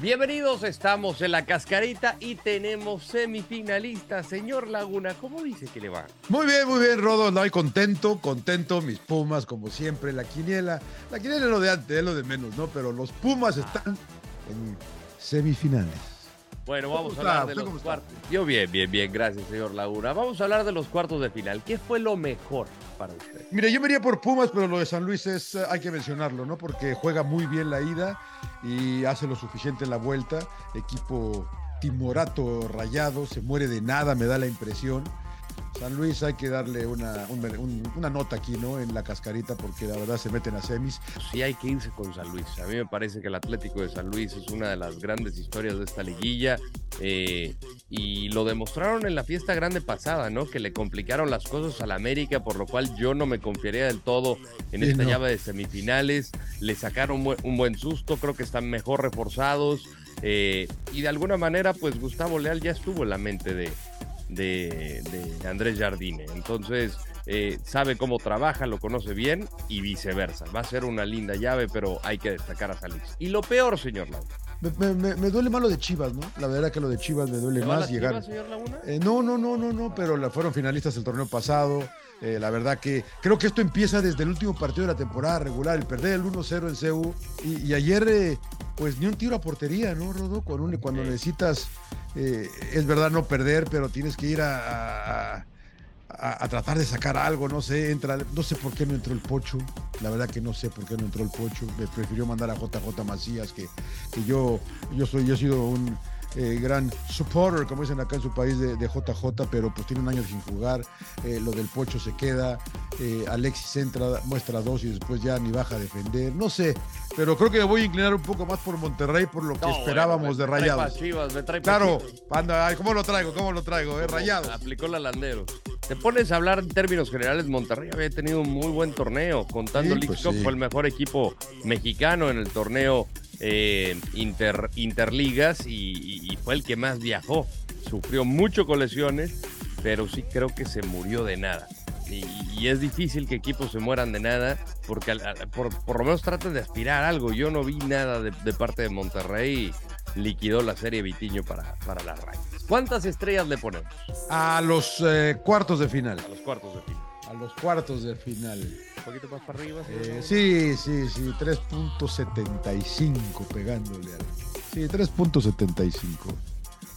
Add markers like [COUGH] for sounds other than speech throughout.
Bienvenidos, estamos en la cascarita y tenemos semifinalistas. Señor Laguna, ¿cómo dice que le va? Muy bien, muy bien, Rodo. No, contento, contento. Mis Pumas, como siempre, la quiniela. La quiniela es lo de antes, es lo de menos, ¿no? Pero los Pumas están en semifinales. Bueno, vamos a hablar de los cuartos. Yo bien, bien, bien, gracias, señor Laguna. Vamos a hablar de los cuartos de final. ¿Qué fue lo mejor para usted? Mire, yo me iría por Pumas, pero lo de San Luis es, eh, hay que mencionarlo, ¿no? Porque juega muy bien la ida y hace lo suficiente en la vuelta. Equipo timorato rayado, se muere de nada, me da la impresión. San Luis hay que darle una, un- una nota aquí, ¿no? En la cascarita, porque la verdad se meten a semis. Sí hay que irse con San Luis. A mí me parece que el Atlético de San Luis es una de las grandes historias de esta liguilla. eh, y lo demostraron en la fiesta grande pasada, ¿no? Que le complicaron las cosas al América, por lo cual yo no me confiaría del todo en Sí, esta no. llave de semifinales. Le sacaron un buen susto, creo que están mejor reforzados. eh, y de alguna manera, pues Gustavo Leal ya estuvo en la mente de, de, de Andrés Jardine. Entonces, eh, sabe cómo trabaja, lo conoce bien y viceversa. Va a ser una linda llave, pero hay que destacar a San Luis. Y lo peor, señor Lau. Me, me- me- me duele más lo de Chivas, ¿no? La verdad que lo de Chivas me duele ¿Le va a más llegar. Chivas, señor Laguna? Eh, no, no, no, no, no, pero la, fueron finalistas el torneo pasado. Eh, la verdad que creo que esto empieza desde el último partido de la temporada regular, el perder el 1-0 en CU. Y, y ayer, eh, pues ni un tiro a portería, ¿no, Rodo? Cuando, un- cuando necesitas, eh, es verdad no perder, pero tienes que ir a, a- tratar de sacar algo, no sé, no sé por qué no entró el Pocho, la verdad que no sé por qué no entró el Pocho, me prefirió mandar a JJ Macías, que, que yo, yo soy, yo he sido un eh, gran supporter, como dicen acá en su país, de, de JJ, pero pues tiene un año sin jugar, eh, lo del Pocho se queda, eh, Alexis entra, muestra dos y después ya ni baja a defender, no sé, pero creo que me voy a inclinar un poco más por Monterrey, por lo que No, esperábamos bueno, de me trae pa' Rayados. Chivas, me trae Claro, anda, ay, ¿cómo lo traigo? ¿Cómo lo traigo? Eh? Rayados. Aplicó la landero. Te pones a hablar en términos generales, Monterrey había tenido un muy buen torneo. Contando Sí, League pues Cup, sí. fue el mejor equipo mexicano en el torneo eh, inter, Interligas y, fue el que más viajó. Sufrió mucho con lesiones, pero sí creo que se murió de nada. Y, y es difícil que equipos se mueran de nada, porque al- al- por, por lo menos tratan de aspirar a algo. Yo no vi nada de, de parte de Monterrey y liquidó la serie Vitiño para, para las rayas. ¿Cuántas estrellas le ponemos A los eh, cuartos de final. a los cuartos de final? A los cuartos de final. Un poquito más para arriba. Eh, sí, sí, sí, 3.75 pegándole al. Sí, 3.75.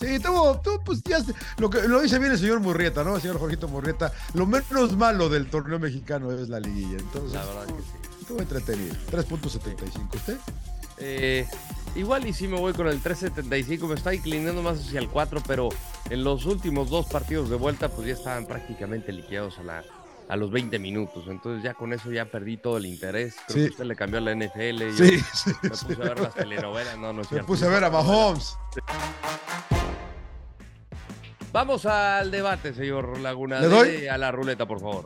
Sí, tuvo, tuvo, pues ya lo que lo dice bien el señor Murrieta, ¿no? El señor Jorgito Murrieta. Lo menos malo del torneo mexicano es la liguilla. Entonces, La verdad que sí. estuvo entretenido. 3.75. ¿Usted? Eh, igual y sí me voy con el 3.75, me está inclinando más hacia el 4, pero en los últimos dos partidos de vuelta pues ya estaban prácticamente liquidados a, la, a los 20 minutos, entonces ya con eso ya perdí todo el interés. Creo Sí. que usted le cambió a la NFL, Sí, sí. me puse a ver las telenovelas, no, no es Me cierto. puse a ver a Mahomes. Vamos al debate, señor Laguna. ¿Le doy? A la ruleta, por favor.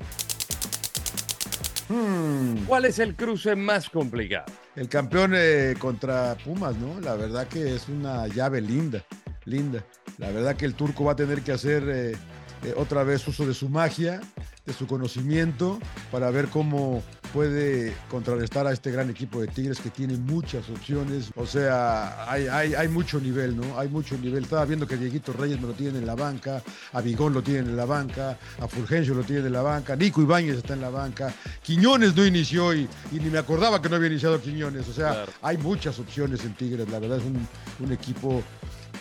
Hmm. ¿Cuál es el cruce más complicado? El campeón eh, contra Pumas, ¿no? La verdad que es una llave linda, linda. La verdad que el turco va a tener que hacer eh, eh, otra vez uso de su magia, de su conocimiento, para ver cómo puede contrarrestar a este gran equipo de Tigres que tiene muchas opciones. O sea, hay, hay, hay mucho nivel, ¿no? Hay mucho nivel. Estaba viendo que Dieguito Reyes me lo tienen en la banca, a Vigón lo tienen en la banca, a Fulgencio lo tienen en la banca, Nico Ibáñez está en la banca, Quiñones no inició y, y ni me acordaba que no había iniciado Quiñones. O sea, Claro. hay muchas opciones en Tigres. La verdad es un, un equipo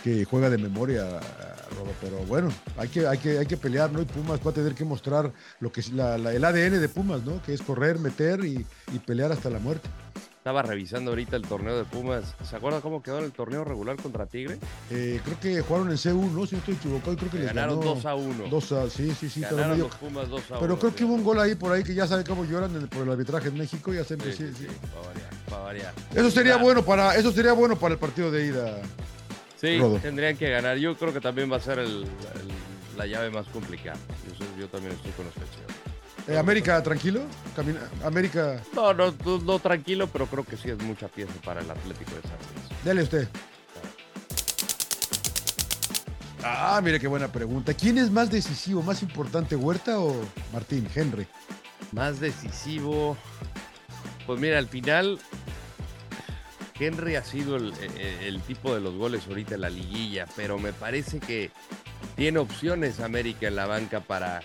que juega de memoria, Robo, pero bueno, hay que, hay, que, hay que pelear, ¿no? Y Pumas va a tener que mostrar lo que es la- la- el ADN de Pumas, ¿no? Que es correr, meter y, y pelear hasta la muerte. Estaba revisando ahorita el torneo de Pumas. ¿Se acuerda cómo quedó en el torneo regular contra Tigre? Eh, creo que jugaron en C1, ¿no? si no estoy equivocado. Creo que les Ganaron ganó 2 a 1. 2 a, sí, sí, sí. Ganaron medio- los Pumas 2 a 1. Pero creo que hubo un gol ahí por ahí que ya sabe cómo lloran por el arbitraje en México. Ya siempre, Sí, sí, sí, sí. sí, para variar, para variar. Eso sería bueno para, eso sería bueno para el partido de ida. Sí, Rodo. tendrían que ganar. Yo creo que también va a ser el- el- la llave más complicada. Yo, también estoy con usted, señor. Eh, América, tranquilo. Camina, América, No, no, no, no, tranquilo, pero creo que sí es mucha pieza para el Atlético de San Luis. dale usted. Ah, mire qué buena pregunta. ¿Quién es más decisivo, más importante, Huerta o Martín, Henry? Más decisivo. Pues mira, al final, Henry ha sido el, el- el tipo de los goles ahorita en la liguilla, pero me parece que tiene opciones América en la banca para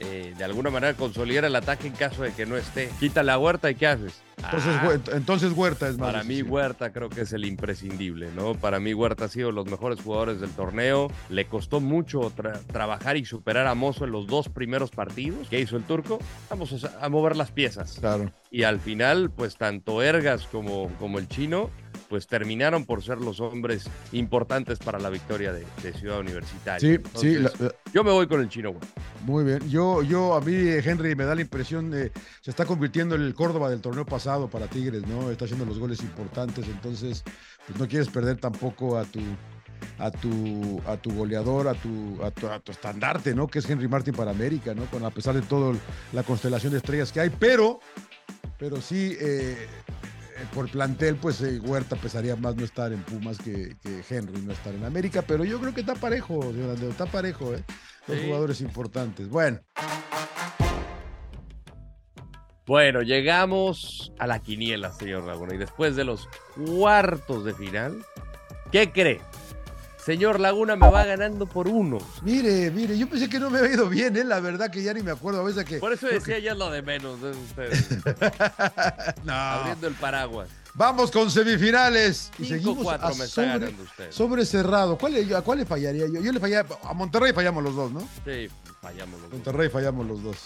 eh, de alguna manera consolidar el ataque en caso de que no esté. Quita la huerta y ¿qué haces? Entonces, Ah, Huerta, entonces Huerta es más para mí. Huerta creo que es el imprescindible, ¿no? Para mí Huerta ha sido los mejores jugadores del torneo. Le costó mucho tra- trabajar y superar a Mozo en los dos primeros partidos. ¿Qué hizo el turco? Vamos a, a mover las piezas. Claro. Y al final, pues tanto Ergas como, como el chino, pues terminaron por ser los hombres importantes para la victoria de, de Ciudad Universitaria. Sí, sí, Entonces, la- la- yo me voy con el chino, güey. muy bien. Yo, yo, a mí, Henry, me da la impresión de se está convirtiendo en el Córdoba del torneo pasado para Tigres, ¿no? Está haciendo los goles importantes, entonces, pues no quieres perder tampoco a tu, a tu, a tu goleador, a tu, a tu, a tu estandarte, ¿no? Que es Henry Martin para América, ¿no? Con, a pesar de toda la constelación de estrellas que hay, pero, pero sí, eh, por plantel, pues eh, Huerta pesaría más no estar en Pumas que, que Henry no estar en América, pero yo creo que está parejo, Andreu, está parejo, ¿eh? Dos Sí. jugadores importantes. Bueno, Bueno, llegamos a la quiniela, señor Laguna. Y después de los cuartos de final, ¿qué cree? Señor Laguna me va ganando por uno. mire, mire, yo pensé que no me había ido bien, ¿eh? La verdad que ya ni me acuerdo a veces que... Por eso decía ya es lo de menos ustedes. [LAUGHS] no. Abriendo el paraguas. Vamos con semifinales. Y seguimos 5-4 a me está sobre, ganando usted. sobre cerrado. ¿Cuál, ¿A cuál le fallaría yo? Yo le fallaría... A Monterrey fallamos los dos, ¿no? Sí, fallamos los dos. Monterrey fallamos los dos.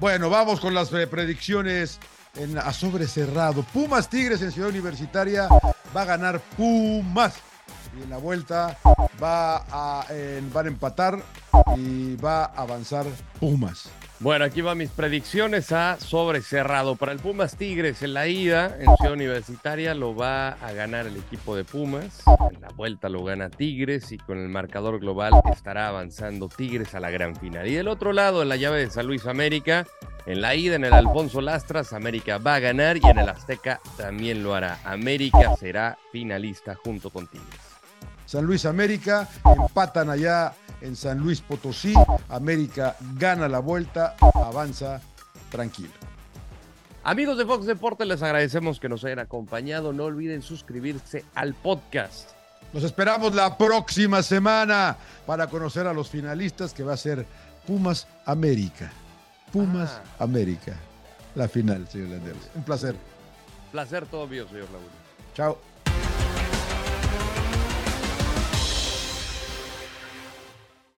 Bueno, vamos con las eh, predicciones en, a sobre cerrado. Pumas Tigres en Ciudad Universitaria va a ganar Pumas. Y en la vuelta va a, en- van a empatar y va a avanzar Pumas. Bueno, aquí van mis predicciones a sobre cerrado. Para el Pumas Tigres en la ida, en Ciudad Universitaria, lo va a ganar el equipo de Pumas. En la vuelta lo gana Tigres y con el marcador global estará avanzando Tigres a la gran final. Y del otro lado, en la llave de San Luis América, en la ida en el Alfonso Lastras, América va a ganar y en el Azteca también lo hará. América será finalista junto con Tigres. San Luis América empatan allá en San Luis Potosí. América gana la vuelta, avanza tranquilo. Amigos de Fox Deportes, les agradecemos que nos hayan acompañado. No olviden suscribirse al podcast. Nos esperamos la próxima semana para conocer a los finalistas que va a ser Pumas América. Pumas Ah. América. La final, señor Landeros. Un placer. Placer todo mío, señor Laguna. Chao.